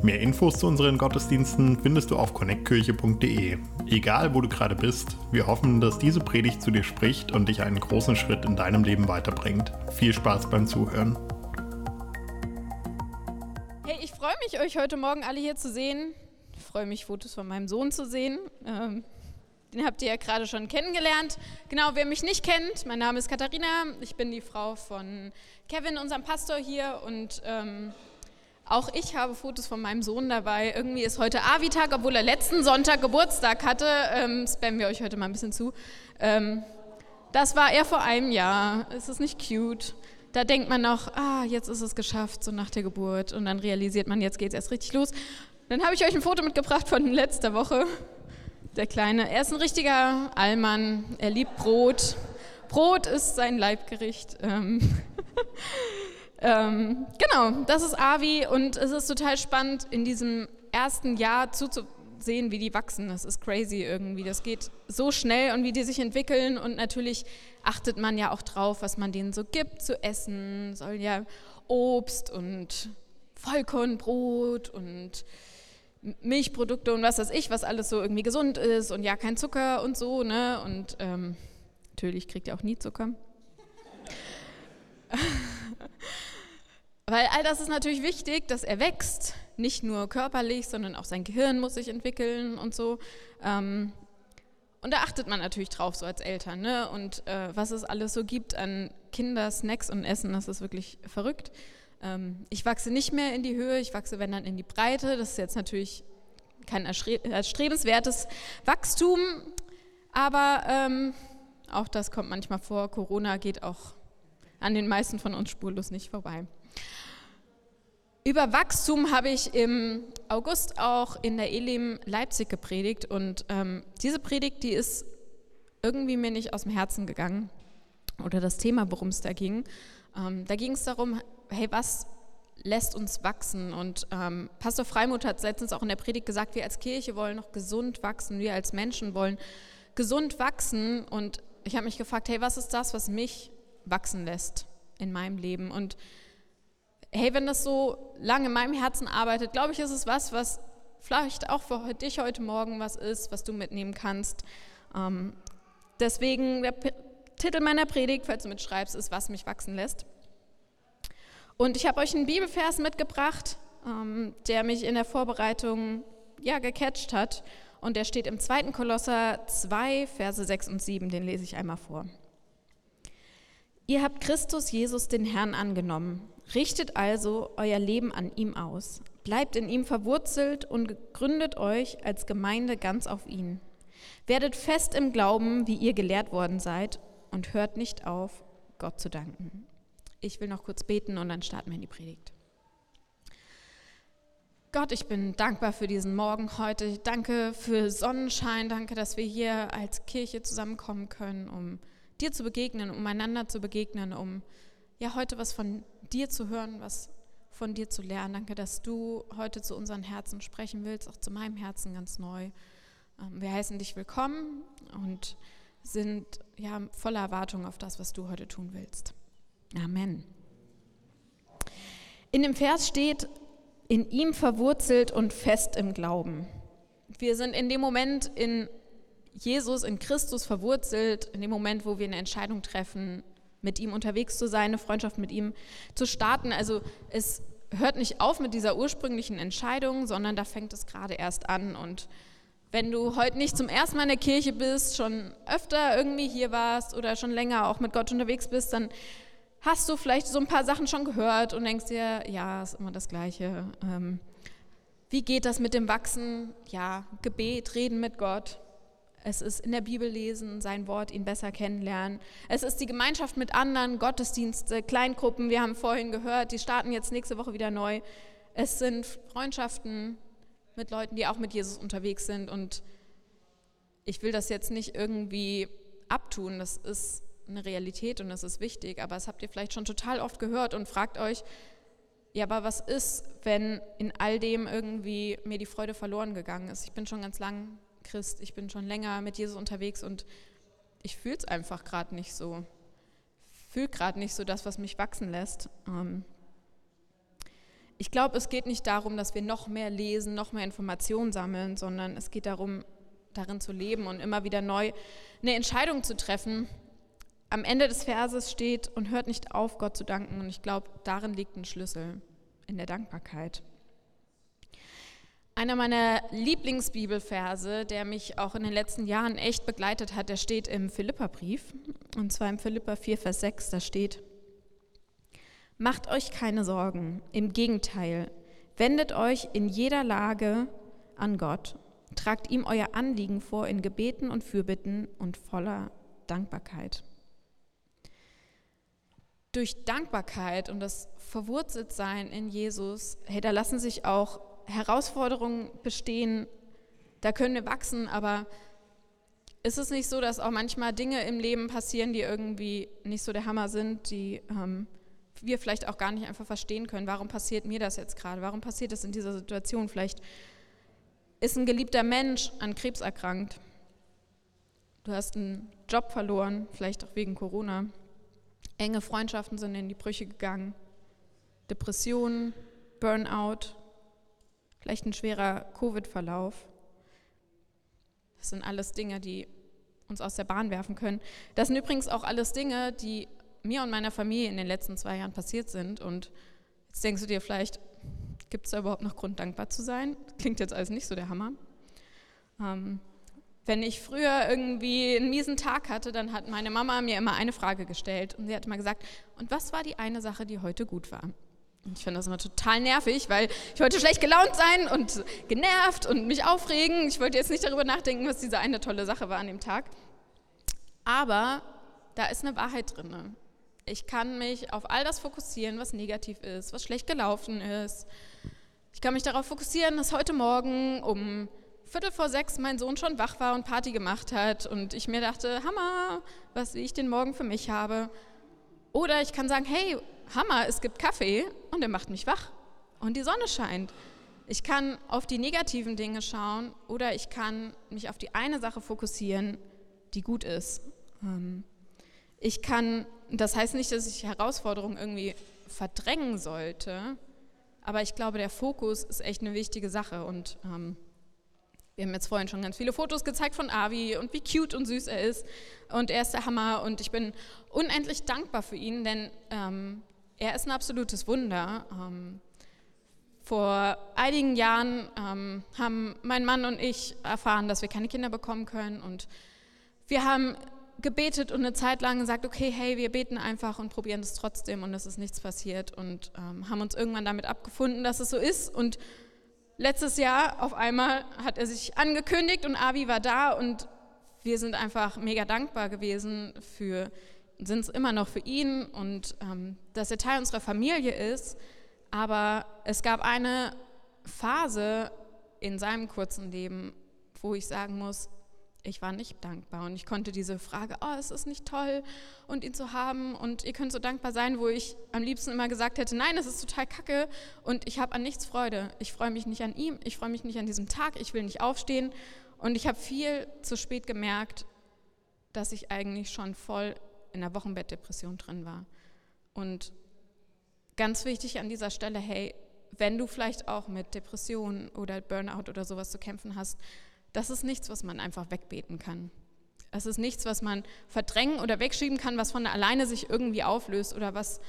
Mehr Infos zu unseren Gottesdiensten findest du auf connectkirche.de. Egal, wo du gerade bist, wir hoffen, dass diese Predigt zu dir spricht und dich einen großen Schritt in deinem Leben weiterbringt. Viel Spaß beim Zuhören. Hey, ich freue mich, euch heute Morgen alle hier zu sehen. Ich freue mich, Fotos von meinem Sohn zu sehen. Ähm, den habt ihr ja gerade schon kennengelernt. Genau, wer mich nicht kennt, mein Name ist Katharina. Ich bin die Frau von Kevin, unserem Pastor hier und ähm, auch ich habe Fotos von meinem Sohn dabei. Irgendwie ist heute Avi-Tag, obwohl er letzten Sonntag Geburtstag hatte. Ähm, spammen wir euch heute mal ein bisschen zu. Ähm, das war er vor einem Jahr. Ist es nicht cute? Da denkt man noch, ah, jetzt ist es geschafft, so nach der Geburt. Und dann realisiert man, jetzt geht es erst richtig los. Dann habe ich euch ein Foto mitgebracht von letzter Woche. Der Kleine, er ist ein richtiger Allmann. Er liebt Brot. Brot ist sein Leibgericht. Ähm Ähm, genau, das ist Avi und es ist total spannend, in diesem ersten Jahr zuzusehen, wie die wachsen. Das ist crazy irgendwie. Das geht so schnell und wie die sich entwickeln und natürlich achtet man ja auch drauf, was man denen so gibt zu essen. Soll ja Obst und Vollkornbrot und Milchprodukte und was weiß ich, was alles so irgendwie gesund ist und ja, kein Zucker und so, ne? Und ähm, natürlich kriegt er auch nie Zucker. Weil all das ist natürlich wichtig, dass er wächst, nicht nur körperlich, sondern auch sein Gehirn muss sich entwickeln und so. Ähm, und da achtet man natürlich drauf, so als Eltern. Ne? Und äh, was es alles so gibt an Kindersnacks und Essen, das ist wirklich verrückt. Ähm, ich wachse nicht mehr in die Höhe, ich wachse, wenn dann, in die Breite. Das ist jetzt natürlich kein erstrebenswertes Wachstum, aber ähm, auch das kommt manchmal vor. Corona geht auch an den meisten von uns spurlos nicht vorbei. Über Wachstum habe ich im August auch in der Elim Leipzig gepredigt und ähm, diese Predigt, die ist irgendwie mir nicht aus dem Herzen gegangen oder das Thema, worum es da ging. Ähm, da ging es darum, hey, was lässt uns wachsen? Und ähm, Pastor Freimuth hat letztens auch in der Predigt gesagt, wir als Kirche wollen noch gesund wachsen, wir als Menschen wollen gesund wachsen. Und ich habe mich gefragt, hey, was ist das, was mich wachsen lässt in meinem Leben? Und hey, wenn das so lange in meinem Herzen arbeitet, glaube ich, ist es was, was vielleicht auch für dich heute Morgen was ist, was du mitnehmen kannst. Ähm, deswegen der P Titel meiner Predigt, falls du mitschreibst, ist, was mich wachsen lässt. Und ich habe euch einen Bibelvers mitgebracht, ähm, der mich in der Vorbereitung ja gecatcht hat. Und der steht im 2. Kolosser 2, Verse 6 und 7. Den lese ich einmal vor. Ihr habt Christus Jesus den Herrn angenommen Richtet also euer Leben an ihm aus. Bleibt in ihm verwurzelt und gründet euch als Gemeinde ganz auf ihn. Werdet fest im Glauben, wie ihr gelehrt worden seid, und hört nicht auf, Gott zu danken. Ich will noch kurz beten und dann starten wir in die Predigt. Gott, ich bin dankbar für diesen Morgen heute. Danke für Sonnenschein. Danke, dass wir hier als Kirche zusammenkommen können, um dir zu begegnen, um einander zu begegnen, um ja heute was von dir zu hören, was von dir zu lernen. Danke, dass du heute zu unseren Herzen sprechen willst, auch zu meinem Herzen ganz neu. Ähm, wir heißen dich willkommen und sind ja voller Erwartung auf das, was du heute tun willst. Amen. In dem Vers steht, in ihm verwurzelt und fest im Glauben. Wir sind in dem Moment in Jesus, in Christus verwurzelt, in dem Moment, wo wir eine Entscheidung treffen, mit ihm unterwegs zu sein, eine Freundschaft mit ihm zu starten. Also es hört nicht auf mit dieser ursprünglichen Entscheidung, sondern da fängt es gerade erst an. Und wenn du heute nicht zum ersten Mal in der Kirche bist, schon öfter irgendwie hier warst oder schon länger auch mit Gott unterwegs bist, dann hast du vielleicht so ein paar Sachen schon gehört und denkst dir, ja, ist immer das Gleiche. Ähm, wie geht das mit dem Wachsen? Ja, Gebet, Reden mit Gott. Es ist in der Bibel lesen, sein Wort, ihn besser kennenlernen. Es ist die Gemeinschaft mit anderen, Gottesdienste, Kleingruppen. Wir haben vorhin gehört, die starten jetzt nächste Woche wieder neu. Es sind Freundschaften mit Leuten, die auch mit Jesus unterwegs sind. Und ich will das jetzt nicht irgendwie abtun. Das ist eine Realität und das ist wichtig, aber das habt ihr vielleicht schon total oft gehört und fragt euch, ja, aber was ist, wenn in all dem irgendwie mir die Freude verloren gegangen ist? Ich bin schon ganz lang Christ, ich bin schon länger mit Jesus unterwegs und ich fühle es einfach gerade nicht so. Fühle gerade nicht so das, was mich wachsen lässt. Ähm ich glaube, es geht nicht darum, dass wir noch mehr lesen, noch mehr Informationen sammeln, sondern es geht darum, darin zu leben und immer wieder neu eine Entscheidung zu treffen. Am Ende des Verses steht und hört nicht auf, Gott zu danken. Und ich glaube, darin liegt ein Schlüssel in der Dankbarkeit. Einer meiner Lieblingsbibelverse, der mich auch in den letzten Jahren echt begleitet hat, der steht im Philipperbrief. Und zwar im Philipper 4, Vers 6, da steht, Macht euch keine Sorgen, im Gegenteil, wendet euch in jeder Lage an Gott, tragt ihm euer Anliegen vor in Gebeten und Fürbitten und voller Dankbarkeit. Durch Dankbarkeit und das Verwurzeltsein in Jesus, da lassen sich auch Herausforderungen bestehen, da können wir wachsen, aber ist es nicht so, dass auch manchmal Dinge im Leben passieren, die irgendwie nicht so der Hammer sind, die ähm, wir vielleicht auch gar nicht einfach verstehen können. Warum passiert mir das jetzt gerade? Warum passiert das in dieser Situation? Vielleicht ist ein geliebter Mensch an Krebs erkrankt. Du hast einen Job verloren, vielleicht auch wegen Corona. Enge Freundschaften sind in die Brüche gegangen. Depressionen, Burnout, vielleicht ein schwerer Covid-Verlauf. Das sind alles Dinge, die uns aus der Bahn werfen können. Das sind übrigens auch alles Dinge, die mir und meiner Familie in den letzten zwei Jahren passiert sind. Und jetzt denkst du dir vielleicht, gibt es da überhaupt noch Grund, dankbar zu sein? Klingt jetzt alles nicht so der Hammer. Ähm, wenn ich früher irgendwie einen miesen Tag hatte, dann hat meine Mama mir immer eine Frage gestellt und sie hat immer gesagt, und was war die eine Sache, die heute gut war? Ich finde das immer total nervig, weil ich wollte schlecht gelaunt sein und genervt und mich aufregen. Ich wollte jetzt nicht darüber nachdenken, was diese eine tolle Sache war an dem Tag. Aber da ist eine Wahrheit drin. Ich kann mich auf all das fokussieren, was negativ ist, was schlecht gelaufen ist. Ich kann mich darauf fokussieren, dass heute Morgen um Viertel vor sechs mein Sohn schon wach war und Party gemacht hat und ich mir dachte, Hammer, was ich den Morgen für mich habe. Oder ich kann sagen, hey, Hammer, es gibt Kaffee und der macht mich wach und die Sonne scheint. Ich kann auf die negativen Dinge schauen oder ich kann mich auf die eine Sache fokussieren, die gut ist. Ähm, ich kann, das heißt nicht, dass ich Herausforderungen irgendwie verdrängen sollte, aber ich glaube, der Fokus ist echt eine wichtige Sache und ähm, wir haben jetzt vorhin schon ganz viele Fotos gezeigt von Avi und wie cute und süß er ist und er ist der Hammer und ich bin unendlich dankbar für ihn, denn ähm, er ist ein absolutes Wunder. Ähm, vor einigen Jahren ähm, haben mein Mann und ich erfahren, dass wir keine Kinder bekommen können und wir haben gebetet und eine Zeit lang gesagt, okay, hey, wir beten einfach und probieren es trotzdem und es ist nichts passiert und ähm, haben uns irgendwann damit abgefunden, dass es so ist. Und letztes Jahr auf einmal hat er sich angekündigt und Avi war da und wir sind einfach mega dankbar gewesen für, sind es immer noch für ihn und ähm, dass er Teil unserer Familie ist. Aber es gab eine Phase in seinem kurzen Leben, wo ich sagen muss, ich war nicht dankbar und ich konnte diese Frage, oh, es ist nicht toll und ihn zu haben. Und ihr könnt so dankbar sein, wo ich am liebsten immer gesagt hätte, nein, es ist total kacke. Und ich habe an nichts Freude. Ich freue mich nicht an ihm, ich freue mich nicht an diesem Tag, ich will nicht aufstehen. Und ich habe viel zu spät gemerkt, dass ich eigentlich schon voll in der Wochenbettdepression drin war. Und ganz wichtig an dieser Stelle, hey, wenn du vielleicht auch mit Depressionen oder Burnout oder sowas zu kämpfen hast, das ist nichts, was man einfach wegbeten kann. Es ist nichts, was man verdrängen oder wegschieben kann, was von alleine sich irgendwie auflöst oder was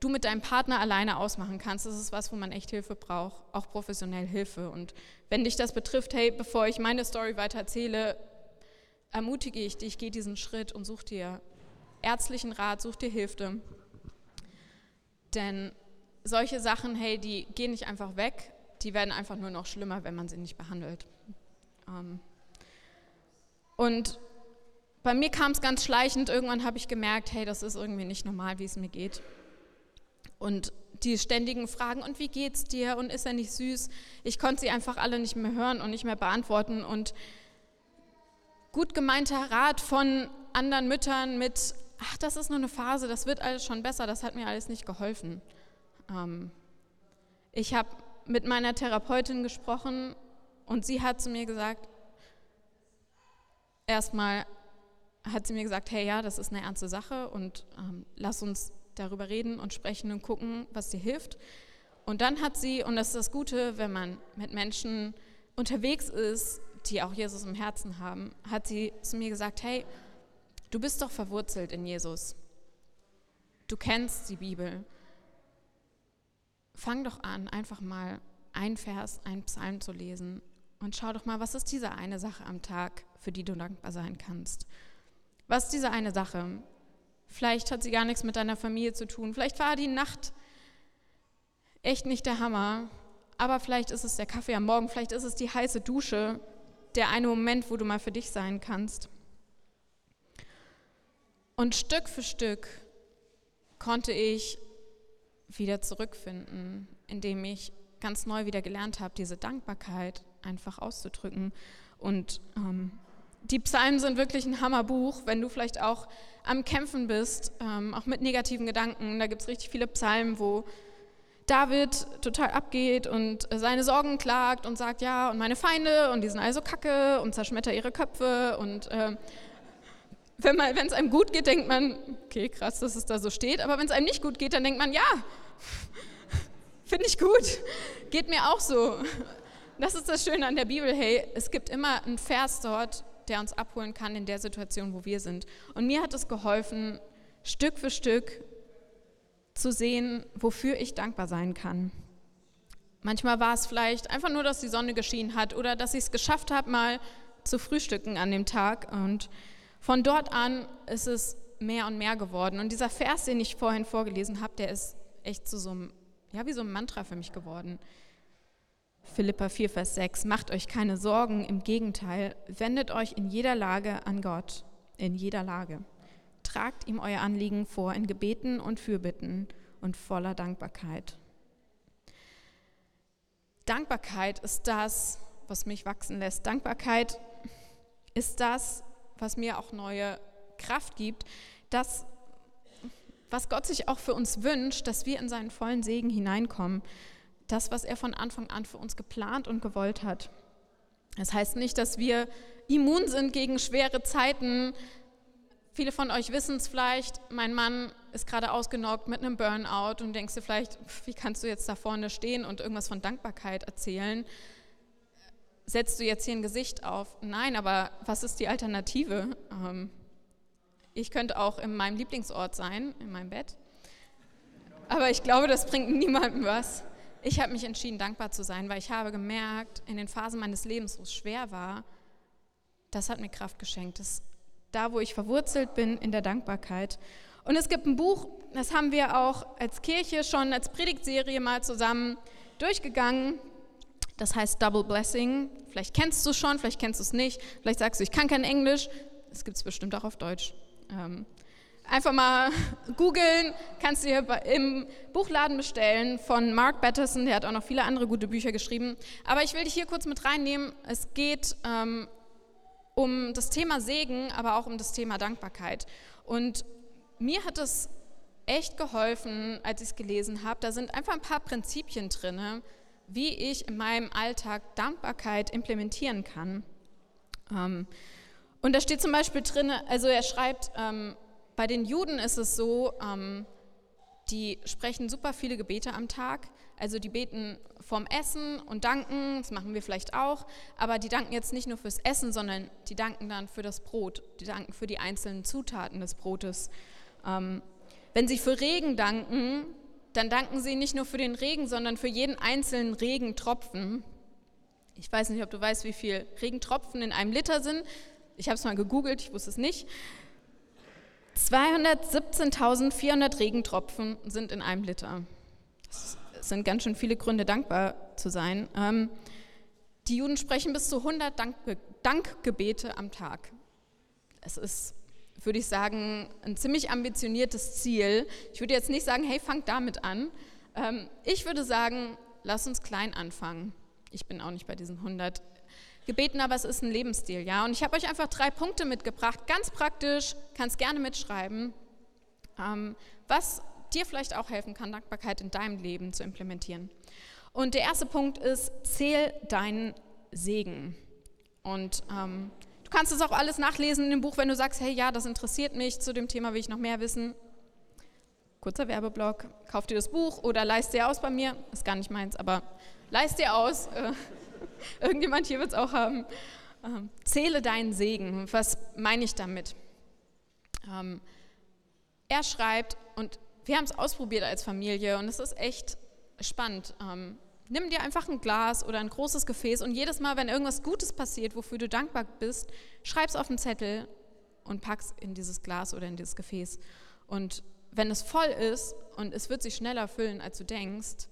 du mit deinem Partner alleine ausmachen kannst. Das ist was, wo man echt Hilfe braucht, auch professionell Hilfe. Und wenn dich das betrifft, hey, bevor ich meine Story weiter erzähle, ermutige ich dich, geh diesen Schritt und such dir ärztlichen Rat, such dir Hilfe. Denn solche Sachen, hey, die gehen nicht einfach weg, die werden einfach nur noch schlimmer, wenn man sie nicht behandelt. Ähm, und bei mir kam es ganz schleichend, irgendwann habe ich gemerkt, hey, das ist irgendwie nicht normal, wie es mir geht. Und die ständigen Fragen, und wie geht's dir und ist er nicht süß? Ich konnte sie einfach alle nicht mehr hören und nicht mehr beantworten. Und gut gemeinter Rat von anderen Müttern mit ach, das ist nur eine Phase, das wird alles schon besser, das hat mir alles nicht geholfen. Ähm, ich habe mit meiner Therapeutin gesprochen und sie hat zu mir gesagt, erstmal hat sie mir gesagt, hey ja, das ist eine ernste Sache und ähm, lass uns darüber reden und sprechen und gucken, was dir hilft. Und dann hat sie, und das ist das Gute, wenn man mit Menschen unterwegs ist, die auch Jesus im Herzen haben, hat sie zu mir gesagt, hey, du bist doch verwurzelt in Jesus. Du kennst die Bibel. Fang doch an, einfach mal ein Vers, ein Psalm zu lesen und schau doch mal, was ist diese eine Sache am Tag, für die du dankbar sein kannst. Was ist diese eine Sache? Vielleicht hat sie gar nichts mit deiner Familie zu tun. Vielleicht war die Nacht echt nicht der Hammer. Aber vielleicht ist es der Kaffee am Morgen, vielleicht ist es die heiße Dusche, der eine Moment, wo du mal für dich sein kannst. Und Stück für Stück konnte ich wieder zurückfinden, indem ich ganz neu wieder gelernt habe, diese Dankbarkeit einfach auszudrücken. Und ähm, die Psalmen sind wirklich ein Hammerbuch, wenn du vielleicht auch am Kämpfen bist, ähm, auch mit negativen Gedanken. Da gibt es richtig viele Psalmen, wo David total abgeht und seine Sorgen klagt und sagt, ja, und meine Feinde und die sind also kacke und zerschmetter ihre Köpfe. Und äh, wenn es einem gut geht, denkt man, okay, krass, dass es da so steht. Aber wenn es einem nicht gut geht, dann denkt man, ja, finde ich gut, geht mir auch so. Das ist das Schöne an der Bibel, hey, es gibt immer einen Vers dort, der uns abholen kann in der Situation, wo wir sind. Und mir hat es geholfen, Stück für Stück zu sehen, wofür ich dankbar sein kann. Manchmal war es vielleicht einfach nur, dass die Sonne geschienen hat oder dass ich es geschafft habe, mal zu frühstücken an dem Tag. Und von dort an ist es mehr und mehr geworden. Und dieser Vers, den ich vorhin vorgelesen habe, der ist echt zu so einem, ja, wie so ein Mantra für mich geworden. Philippa 4, Vers 6, macht euch keine Sorgen, im Gegenteil, wendet euch in jeder Lage an Gott, in jeder Lage. Tragt ihm euer Anliegen vor in Gebeten und Fürbitten und voller Dankbarkeit. Dankbarkeit ist das, was mich wachsen lässt. Dankbarkeit ist das, was mir auch neue Kraft gibt, das, was Gott sich auch für uns wünscht, dass wir in seinen vollen Segen hineinkommen. Das, was er von Anfang an für uns geplant und gewollt hat. Das heißt nicht, dass wir immun sind gegen schwere Zeiten, Viele von euch wissen es vielleicht, mein Mann ist gerade ausgenockt mit einem Burnout und denkst du vielleicht, wie kannst du jetzt da vorne stehen und irgendwas von Dankbarkeit erzählen? Setzt du jetzt hier ein Gesicht auf? Nein, aber was ist die Alternative? Ähm, ich könnte auch in meinem Lieblingsort sein, in meinem Bett. Aber ich glaube, das bringt niemandem was. Ich habe mich entschieden, dankbar zu sein, weil ich habe gemerkt, in den Phasen meines Lebens, wo es schwer war, das hat mir Kraft geschenkt. Das da wo ich verwurzelt bin in der Dankbarkeit. Und es gibt ein Buch, das haben wir auch als Kirche schon als Predigtserie mal zusammen durchgegangen. Das heißt Double Blessing. Vielleicht kennst du es schon, vielleicht kennst du es nicht. Vielleicht sagst du, ich kann kein Englisch. Es gibt es bestimmt auch auf Deutsch. Ähm, einfach mal googeln, kannst du hier im Buchladen bestellen von Mark Batterson. Der hat auch noch viele andere gute Bücher geschrieben. Aber ich will dich hier kurz mit reinnehmen. Es geht ähm, um das Thema Segen, aber auch um das Thema Dankbarkeit. Und mir hat es echt geholfen, als ich es gelesen habe. Da sind einfach ein paar Prinzipien drin, wie ich in meinem Alltag Dankbarkeit implementieren kann. Ähm, und da steht zum Beispiel drin, also er schreibt, ähm, bei den Juden ist es so, ähm, die sprechen super viele Gebete am Tag. Also die beten vorm Essen und danken, das machen wir vielleicht auch, aber die danken jetzt nicht nur fürs Essen, sondern die danken dann für das Brot, die danken für die einzelnen Zutaten des Brotes. Ähm, wenn sie für Regen danken, dann danken sie nicht nur für den Regen, sondern für jeden einzelnen Regentropfen. Ich weiß nicht, ob du weißt, wie viel Regentropfen in einem Liter sind. Ich habe es mal gegoogelt, ich wusste es nicht. 217.400 Regentropfen sind in einem Liter. Das sind ganz schön viele Gründe, dankbar zu sein. Ähm, die Juden sprechen bis zu 100 Dank Dankgebete am Tag. Es ist, würde ich sagen, ein ziemlich ambitioniertes Ziel. Ich würde jetzt nicht sagen, hey, fangt damit an. Ähm, ich würde sagen, lass uns klein anfangen. Ich bin auch nicht bei diesen 100 Gebeten, aber es ist ein Lebensstil, ja. Und ich habe euch einfach drei Punkte mitgebracht, ganz praktisch, kannst gerne mitschreiben. ähm, was dir vielleicht auch helfen kann, Dankbarkeit in deinem Leben zu implementieren. Und der erste Punkt ist, zähl deinen Segen. Und ähm, du kannst es auch alles nachlesen in dem Buch, wenn du sagst, hey, ja, das interessiert mich, zu dem Thema will ich noch mehr wissen. Kurzer Werbeblock, kauf dir das Buch oder leist dir aus bei mir, ist gar nicht meins, aber leist dir aus. Irgendjemand hier wird es auch haben. Ähm, zähle deinen Segen. Was meine ich damit? Ähm, er schreibt, und wir haben es ausprobiert als Familie und es ist echt spannend. Ähm, nimm dir einfach ein Glas oder ein großes Gefäß und jedes Mal, wenn irgendwas Gutes passiert, wofür du dankbar bist, schreib es auf einen Zettel und pack es in dieses Glas oder in dieses Gefäß. Und wenn es voll ist und es wird sich schneller füllen, als du denkst,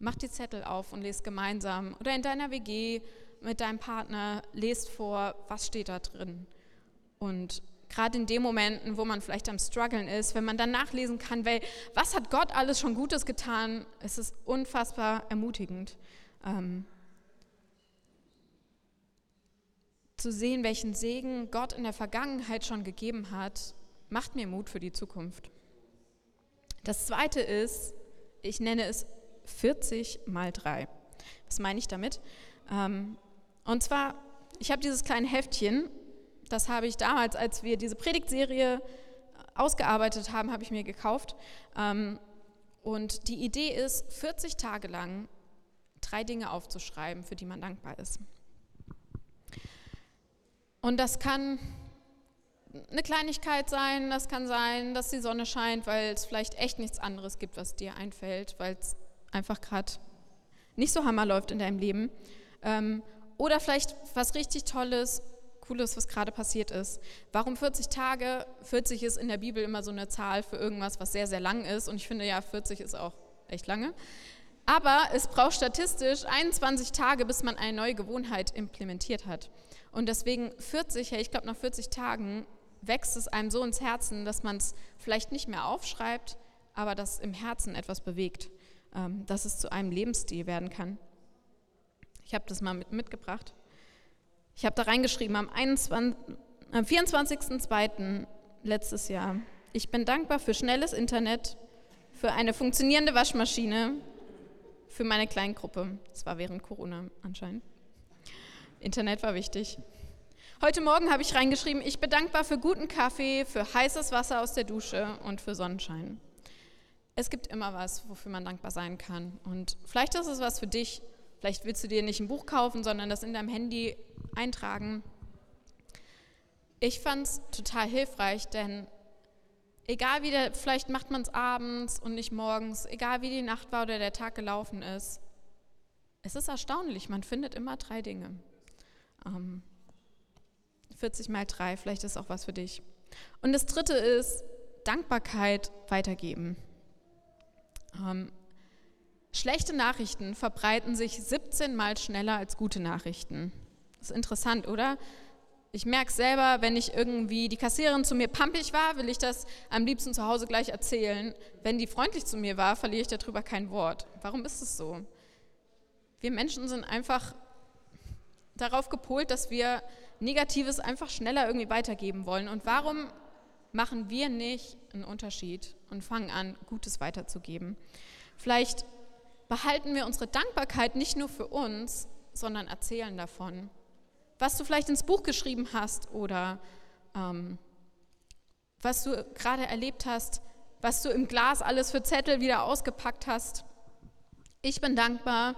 mach die Zettel auf und lest gemeinsam oder in deiner WG mit deinem Partner, lest vor, was steht da drin. Und gerade in den Momenten, wo man vielleicht am struggeln ist, wenn man dann nachlesen kann, weil, was hat Gott alles schon Gutes getan, es ist unfassbar ermutigend. Ähm, zu sehen, welchen Segen Gott in der Vergangenheit schon gegeben hat, macht mir Mut für die Zukunft. Das zweite ist, ich nenne es 40 mal 3. Was meine ich damit? Ähm, und zwar, ich habe dieses kleine Heftchen das habe ich damals, als wir diese Predigtserie ausgearbeitet haben, habe ich mir gekauft. Ähm, und die Idee ist, 40 Tage lang drei Dinge aufzuschreiben, für die man dankbar ist. Und das kann eine Kleinigkeit sein, das kann sein, dass die Sonne scheint, weil es vielleicht echt nichts anderes gibt, was dir einfällt, weil es einfach gerade nicht so hammer läuft in deinem Leben. Ähm, oder vielleicht was richtig Tolles, Cooles, was gerade passiert ist. Warum 40 Tage? 40 ist in der Bibel immer so eine Zahl für irgendwas, was sehr, sehr lang ist. Und ich finde ja, 40 ist auch echt lange. Aber es braucht statistisch 21 Tage, bis man eine neue Gewohnheit implementiert hat. Und deswegen 40, hey, ich glaube, nach 40 Tagen wächst es einem so ins Herzen, dass man es vielleicht nicht mehr aufschreibt, aber dass im Herzen etwas bewegt, ähm, dass es zu einem Lebensstil werden kann. Ich habe das mal mit, mitgebracht. Ich habe da reingeschrieben am, am 24.02. letztes Jahr. Ich bin dankbar für schnelles Internet, für eine funktionierende Waschmaschine, für meine Kleingruppe. Das war während Corona anscheinend. Internet war wichtig. Heute Morgen habe ich reingeschrieben, ich bin dankbar für guten Kaffee, für heißes Wasser aus der Dusche und für Sonnenschein. Es gibt immer was, wofür man dankbar sein kann. Und vielleicht ist es was für dich, Vielleicht willst du dir nicht ein Buch kaufen, sondern das in deinem Handy eintragen. Ich fand es total hilfreich, denn egal wie der, vielleicht macht man es abends und nicht morgens, egal wie die Nacht war oder der Tag gelaufen ist, es ist erstaunlich, man findet immer drei Dinge. Ähm, 40 mal drei, vielleicht ist auch was für dich. Und das dritte ist Dankbarkeit weitergeben. Ähm, Schlechte Nachrichten verbreiten sich 17 Mal schneller als gute Nachrichten. Das ist interessant, oder? Ich merke selber, wenn ich irgendwie die Kassiererin zu mir pampig war, will ich das am liebsten zu Hause gleich erzählen. Wenn die freundlich zu mir war, verliere ich darüber kein Wort. Warum ist es so? Wir Menschen sind einfach darauf gepolt, dass wir Negatives einfach schneller irgendwie weitergeben wollen. Und warum machen wir nicht einen Unterschied und fangen an, Gutes weiterzugeben? Vielleicht behalten wir unsere Dankbarkeit nicht nur für uns, sondern erzählen davon. Was du vielleicht ins Buch geschrieben hast oder ähm, was du gerade erlebt hast, was du im Glas alles für Zettel wieder ausgepackt hast. Ich bin dankbar.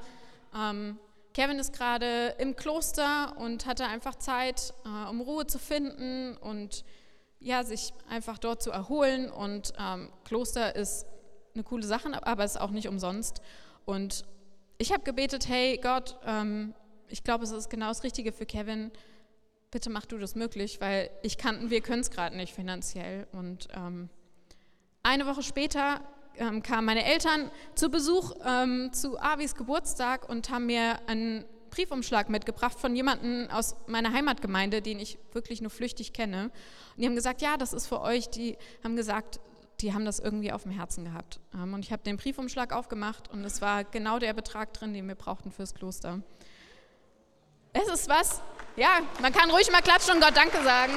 Ähm, Kevin ist gerade im Kloster und hatte einfach Zeit, äh, um Ruhe zu finden und ja, sich einfach dort zu erholen. Und ähm, Kloster ist eine coole Sache, aber es ist auch nicht umsonst. Und ich habe gebetet, hey Gott, ähm, ich glaube, es ist genau das Richtige für Kevin. Bitte mach du das möglich, weil ich kann, wir können es gerade nicht finanziell. Und ähm, eine Woche später ähm, kamen meine Eltern zu Besuch ähm, zu Avis Geburtstag und haben mir einen Briefumschlag mitgebracht von jemandem aus meiner Heimatgemeinde, den ich wirklich nur flüchtig kenne. Und die haben gesagt, ja, das ist für euch. Die haben gesagt, die haben das irgendwie auf dem Herzen gehabt. Ähm, und ich habe den Briefumschlag aufgemacht und es war genau der Betrag drin, den wir brauchten fürs Kloster. Es ist was, ja, man kann ruhig mal klatschen und Gott Danke sagen.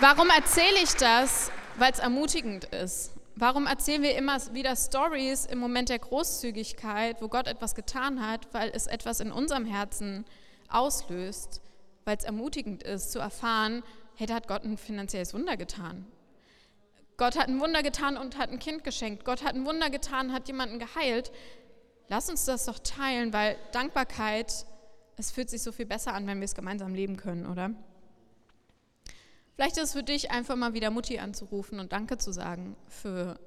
Warum erzähle ich das? Weil es ermutigend ist. Warum erzählen wir immer wieder Stories im Moment der Großzügigkeit, wo Gott etwas getan hat, weil es etwas in unserem Herzen auslöst, weil es ermutigend ist zu erfahren, da hat Gott ein finanzielles Wunder getan. Gott hat ein Wunder getan und hat ein Kind geschenkt. Gott hat ein Wunder getan, hat jemanden geheilt. Lass uns das doch teilen, weil Dankbarkeit, es fühlt sich so viel besser an, wenn wir es gemeinsam leben können, oder? Vielleicht ist es für dich einfach mal wieder Mutti anzurufen und Danke zu sagen für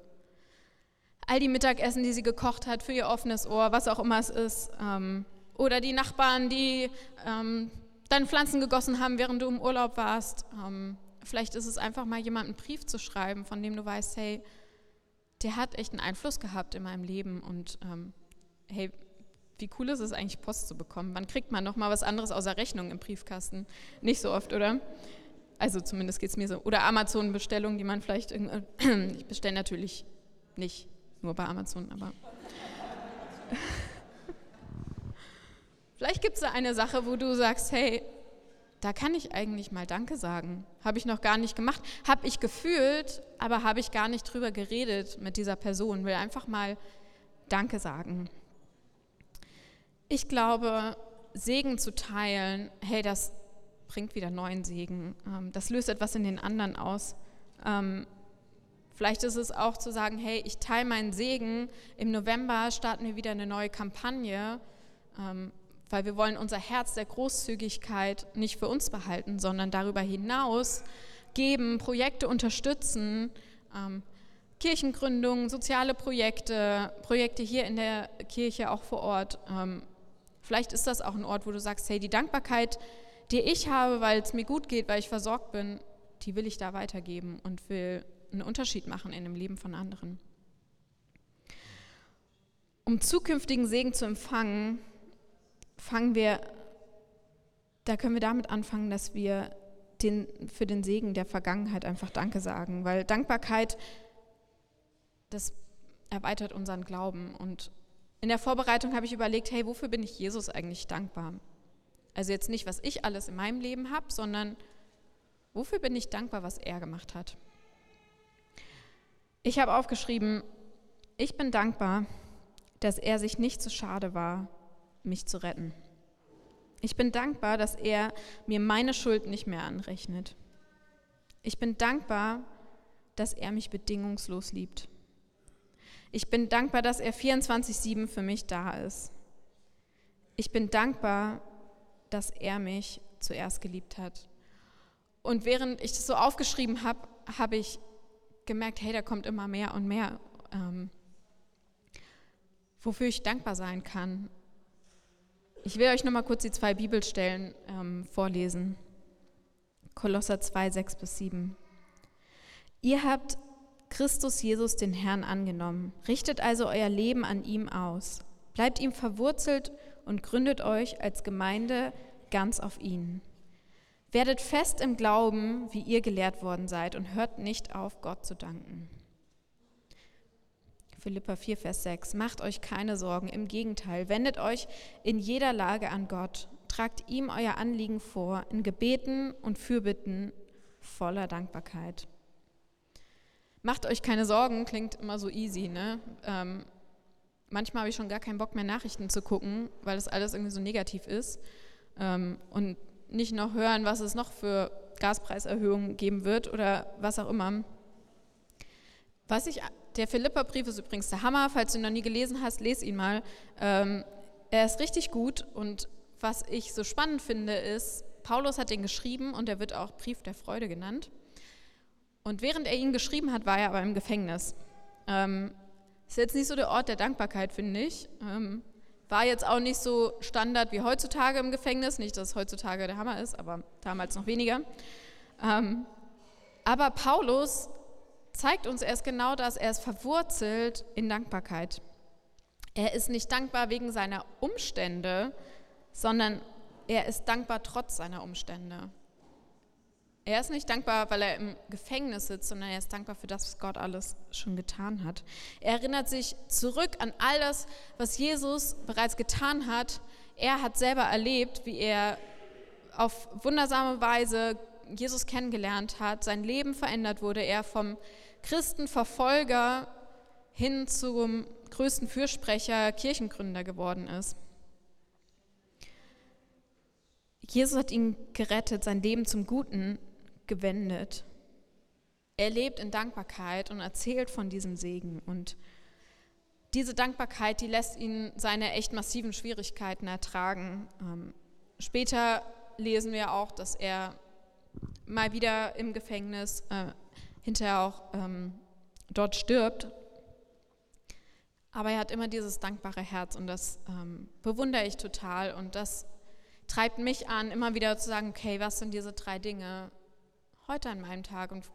all die Mittagessen, die sie gekocht hat, für ihr offenes Ohr, was auch immer es ist. Ähm, oder die Nachbarn, die ähm, deine Pflanzen gegossen haben, während du im Urlaub warst. Ähm, vielleicht ist es einfach mal jemanden einen Brief zu schreiben, von dem du weißt, hey, der hat echt einen Einfluss gehabt in meinem Leben und hey, wie cool ist es eigentlich, Post zu bekommen? Wann kriegt man noch mal was anderes außer Rechnung im Briefkasten? Nicht so oft, oder? Also zumindest geht es mir so. Oder Amazon-Bestellungen, die man vielleicht, ich bestelle natürlich nicht nur bei Amazon, aber vielleicht gibt es da eine Sache, wo du sagst, hey, da kann ich eigentlich mal Danke sagen. Habe ich noch gar nicht gemacht. Habe ich gefühlt, aber habe ich gar nicht drüber geredet mit dieser Person. Will einfach mal Danke sagen. Ich glaube, Segen zu teilen, hey, das bringt wieder neuen Segen. Ähm, das löst etwas in den anderen aus. Ähm, vielleicht ist es auch zu sagen, hey, ich teile meinen Segen. Im November starten wir wieder eine neue Kampagne, ähm, weil wir wollen unser Herz der Großzügigkeit nicht für uns behalten, sondern darüber hinaus geben, Projekte unterstützen, Kirchengründungen, soziale Projekte, Projekte hier in der Kirche auch vor Ort. Vielleicht ist das auch ein Ort, wo du sagst, hey, die Dankbarkeit, die ich habe, weil es mir gut geht, weil ich versorgt bin, die will ich da weitergeben und will einen Unterschied machen in dem Leben von anderen. Um zukünftigen Segen zu empfangen, fangen wir, da können wir damit anfangen, dass wir den, für den Segen der Vergangenheit einfach Danke sagen, weil Dankbarkeit, das erweitert unseren Glauben. Und in der Vorbereitung habe ich überlegt, hey, wofür bin ich Jesus eigentlich dankbar? Also jetzt nicht, was ich alles in meinem Leben habe, sondern wofür bin ich dankbar, was er gemacht hat. Ich habe aufgeschrieben, ich bin dankbar, dass er sich nicht zu schade war, mich zu retten. Ich bin dankbar, dass er mir meine Schuld nicht mehr anrechnet. Ich bin dankbar, dass er mich bedingungslos liebt. Ich bin dankbar, dass er 24-7 für mich da ist. Ich bin dankbar, dass er mich zuerst geliebt hat. Und während ich das so aufgeschrieben habe, habe ich gemerkt, hey, da kommt immer mehr und mehr, ähm, wofür ich dankbar sein kann. Ich will euch nochmal kurz die zwei Bibelstellen ähm, vorlesen. Kolosser 2, 6 bis 7. Ihr habt Christus Jesus den Herrn angenommen. Richtet also euer Leben an ihm aus. Bleibt ihm verwurzelt und gründet euch als Gemeinde ganz auf ihn. Werdet fest im Glauben, wie ihr gelehrt worden seid, und hört nicht auf, Gott zu danken. Philippa 4, Vers 6. Macht euch keine Sorgen, im Gegenteil, wendet euch in jeder Lage an Gott, tragt ihm euer Anliegen vor, in Gebeten und Fürbitten voller Dankbarkeit. Macht euch keine Sorgen, klingt immer so easy, ne? Ähm, manchmal habe ich schon gar keinen Bock mehr, Nachrichten zu gucken, weil das alles irgendwie so negativ ist. Ähm, und nicht noch hören, was es noch für Gaspreiserhöhungen geben wird oder was auch immer. Was ich, der Philippa-Brief ist übrigens der Hammer, falls du ihn noch nie gelesen hast, lese ihn mal. Ähm, er ist richtig gut und was ich so spannend finde, ist, Paulus hat den geschrieben und er wird auch Brief der Freude genannt. Und während er ihn geschrieben hat, war er aber im Gefängnis. Ähm, ist jetzt nicht so der Ort der Dankbarkeit, finde ich. Ähm, war jetzt auch nicht so Standard wie heutzutage im Gefängnis. Nicht, dass es heutzutage der Hammer ist, aber damals noch weniger. Ähm, aber Paulus zeigt uns erst genau das. Er ist verwurzelt in Dankbarkeit. Er ist nicht dankbar wegen seiner Umstände, sondern er ist dankbar trotz seiner Umstände. Er ist nicht dankbar, weil er im Gefängnis sitzt, sondern er ist dankbar für das, was Gott alles schon getan hat. Er erinnert sich zurück an all das, was Jesus bereits getan hat. Er hat selber erlebt, wie er auf wundersame Weise Jesus kennengelernt hat, sein Leben verändert wurde, er vom Christenverfolger hin zum größten Fürsprecher, Kirchengründer geworden ist. Jesus hat ihn gerettet, sein Leben zum Guten gewendet. Er lebt in Dankbarkeit und erzählt von diesem Segen. Und diese Dankbarkeit, die lässt ihn seine echt massiven Schwierigkeiten ertragen. Ähm, später lesen wir auch, dass er mal wieder im Gefängnis, äh, hinterher auch ähm, dort stirbt. Aber er hat immer dieses dankbare Herz und das ähm, bewundere ich total und das treibt mich an, immer wieder zu sagen, okay, was sind diese drei Dinge heute an meinem Tag und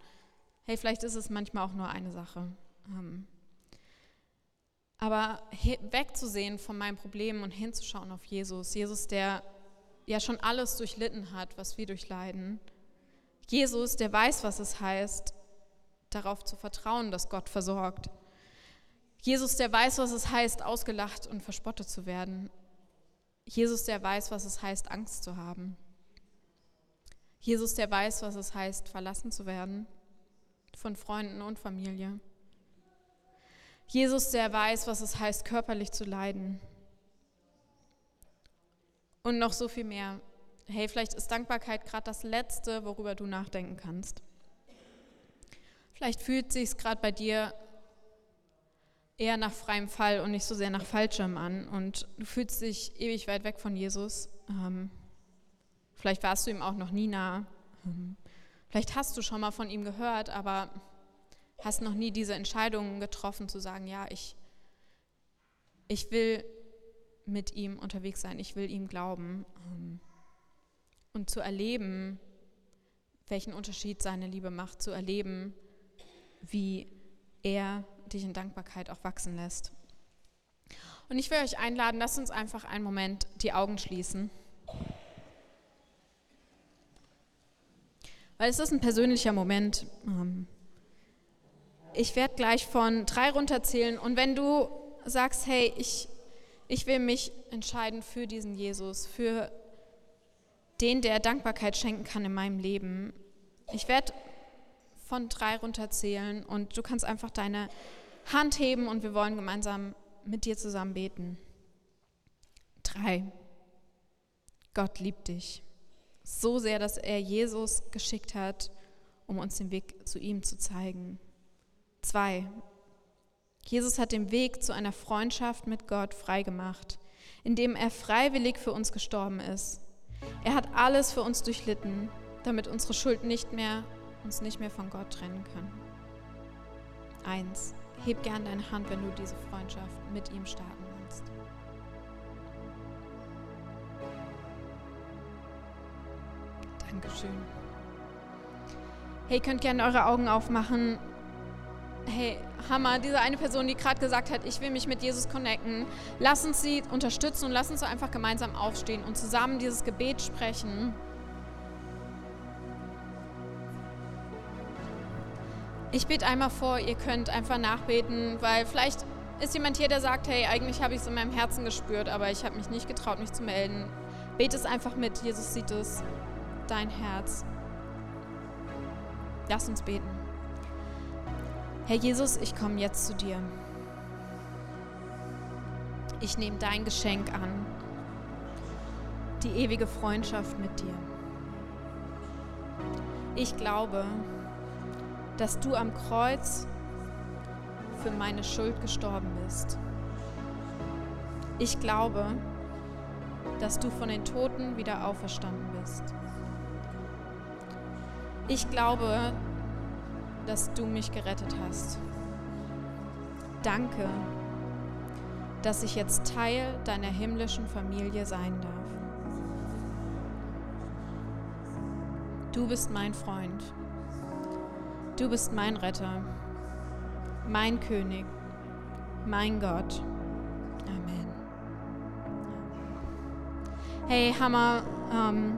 hey, vielleicht ist es manchmal auch nur eine Sache. Ähm, aber wegzusehen von meinen Problemen und hinzuschauen auf Jesus, Jesus, der ja schon alles durchlitten hat, was wir durchleiden. Jesus, der weiß, was es heißt, darauf zu vertrauen, dass Gott versorgt. Jesus, der weiß, was es heißt, ausgelacht und verspottet zu werden. Jesus, der weiß, was es heißt, Angst zu haben. Jesus, der weiß, was es heißt, verlassen zu werden von Freunden und Familie. Jesus, der weiß, was es heißt, körperlich zu leiden. Und noch so viel mehr. Hey, vielleicht ist Dankbarkeit gerade das Letzte, worüber du nachdenken kannst. Vielleicht fühlt sich gerade bei dir eher nach freiem Fall und nicht so sehr nach Fallschirm an und du fühlst dich ewig weit weg von Jesus. Ähm, vielleicht warst du ihm auch noch nie nah. Ähm, vielleicht hast du schon mal von ihm gehört, aber hast noch nie diese Entscheidung getroffen zu sagen, ja, ich, ich will mit ihm unterwegs sein, ich will ihm glauben ähm, und zu erleben, welchen Unterschied seine Liebe macht, zu erleben, wie er dich in Dankbarkeit auch wachsen lässt. Und ich will euch einladen, lasst uns einfach einen Moment die Augen schließen. Weil es ist ein persönlicher Moment. Ähm, ich werde gleich von drei runterzählen und wenn du sagst, hey, ich ich will mich entscheiden für diesen Jesus, für den, der Dankbarkeit schenken kann in meinem Leben. Ich werde von drei runterzählen und du kannst einfach deine Hand heben und wir wollen gemeinsam mit dir zusammen beten. Drei. Gott liebt dich so sehr, dass er Jesus geschickt hat, um uns den Weg zu ihm zu zeigen. Zwei. Jesus hat den Weg zu einer Freundschaft mit Gott freigemacht, indem er freiwillig für uns gestorben ist. Er hat alles für uns durchlitten, damit unsere Schuld nicht mehr, uns nicht mehr von Gott trennen kann. Eins. Heb gern deine Hand, wenn du diese Freundschaft mit ihm starten Dankeschön. Hey, könnt gerne eure Augen aufmachen hey, Hammer, diese eine Person, die gerade gesagt hat, ich will mich mit Jesus connecten, lass uns sie unterstützen und lass uns einfach gemeinsam aufstehen und zusammen dieses Gebet sprechen. Ich bete einmal vor, ihr könnt einfach nachbeten, weil vielleicht ist jemand hier, der sagt, hey, eigentlich habe ich es in meinem Herzen gespürt, aber ich habe mich nicht getraut, mich zu melden. Bete es einfach mit, Jesus sieht es, dein Herz. Lass uns beten. Herr Jesus, ich komme jetzt zu dir. Ich nehme dein Geschenk an, die ewige Freundschaft mit dir. Ich glaube, dass du am Kreuz für meine Schuld gestorben bist. Ich glaube, dass du von den Toten wieder auferstanden bist. Ich glaube, dass du mich gerettet hast. Danke, dass ich jetzt Teil deiner himmlischen Familie sein darf. Du bist mein Freund. Du bist mein Retter, mein König, mein Gott. Amen. Hey, Hammer, ähm,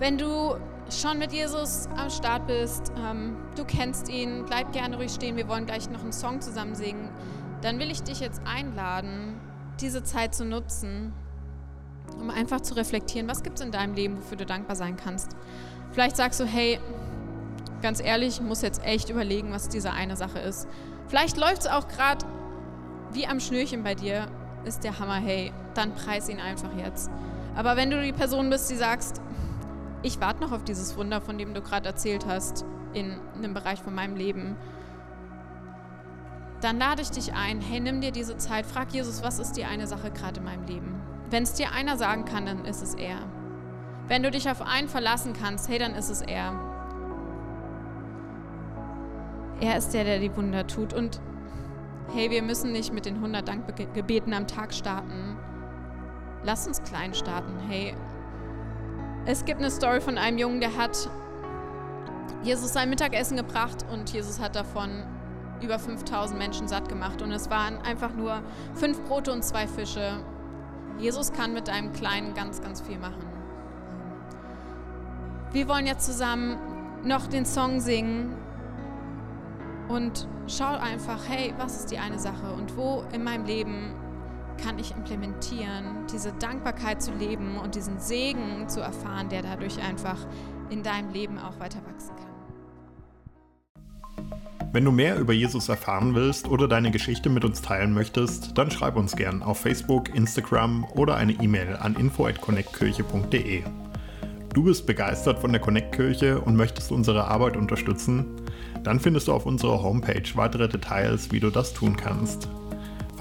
wenn du schon mit Jesus am Start bist, ähm, du kennst ihn, bleib gerne ruhig stehen, wir wollen gleich noch einen Song zusammen singen, dann will ich dich jetzt einladen, diese Zeit zu nutzen, um einfach zu reflektieren, was gibt es in deinem Leben, wofür du dankbar sein kannst. Vielleicht sagst du, hey, ganz ehrlich, ich muss jetzt echt überlegen, was diese eine Sache ist. Vielleicht läuft es auch gerade wie am Schnürchen bei dir, ist der Hammer, hey, dann preis ihn einfach jetzt. Aber wenn du die Person bist, die sagst, ich warte noch auf dieses Wunder, von dem du gerade erzählt hast, in einem Bereich von meinem Leben, dann lade ich dich ein, hey, nimm dir diese Zeit, frag Jesus, was ist die eine Sache gerade in meinem Leben? Wenn es dir einer sagen kann, dann ist es er. Wenn du dich auf einen verlassen kannst, hey, dann ist es er. Er ist der, der die Wunder tut. Und hey, wir müssen nicht mit den 100 Dankgebeten am Tag starten. Lass uns klein starten. Hey, es gibt eine Story von einem Jungen, der hat Jesus sein Mittagessen gebracht und Jesus hat davon über 5000 Menschen satt gemacht. Und es waren einfach nur fünf Brote und zwei Fische. Jesus kann mit einem Kleinen ganz, ganz viel machen. Wir wollen jetzt zusammen noch den Song singen und schau einfach, hey, was ist die eine Sache und wo in meinem Leben kann ich implementieren, diese Dankbarkeit zu leben und diesen Segen zu erfahren, der dadurch einfach in deinem Leben auch weiter wachsen kann. Wenn du mehr über Jesus erfahren willst oder deine Geschichte mit uns teilen möchtest, dann schreib uns gern auf Facebook, Instagram oder eine E-Mail an info@connectkirche.de. Du bist begeistert von der Connect Kirche und möchtest unsere Arbeit unterstützen? Dann findest du auf unserer Homepage weitere Details, wie du das tun kannst.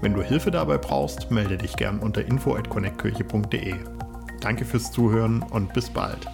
Wenn du Hilfe dabei brauchst, melde dich gern unter info@connectkirche.de. Danke fürs Zuhören und bis bald.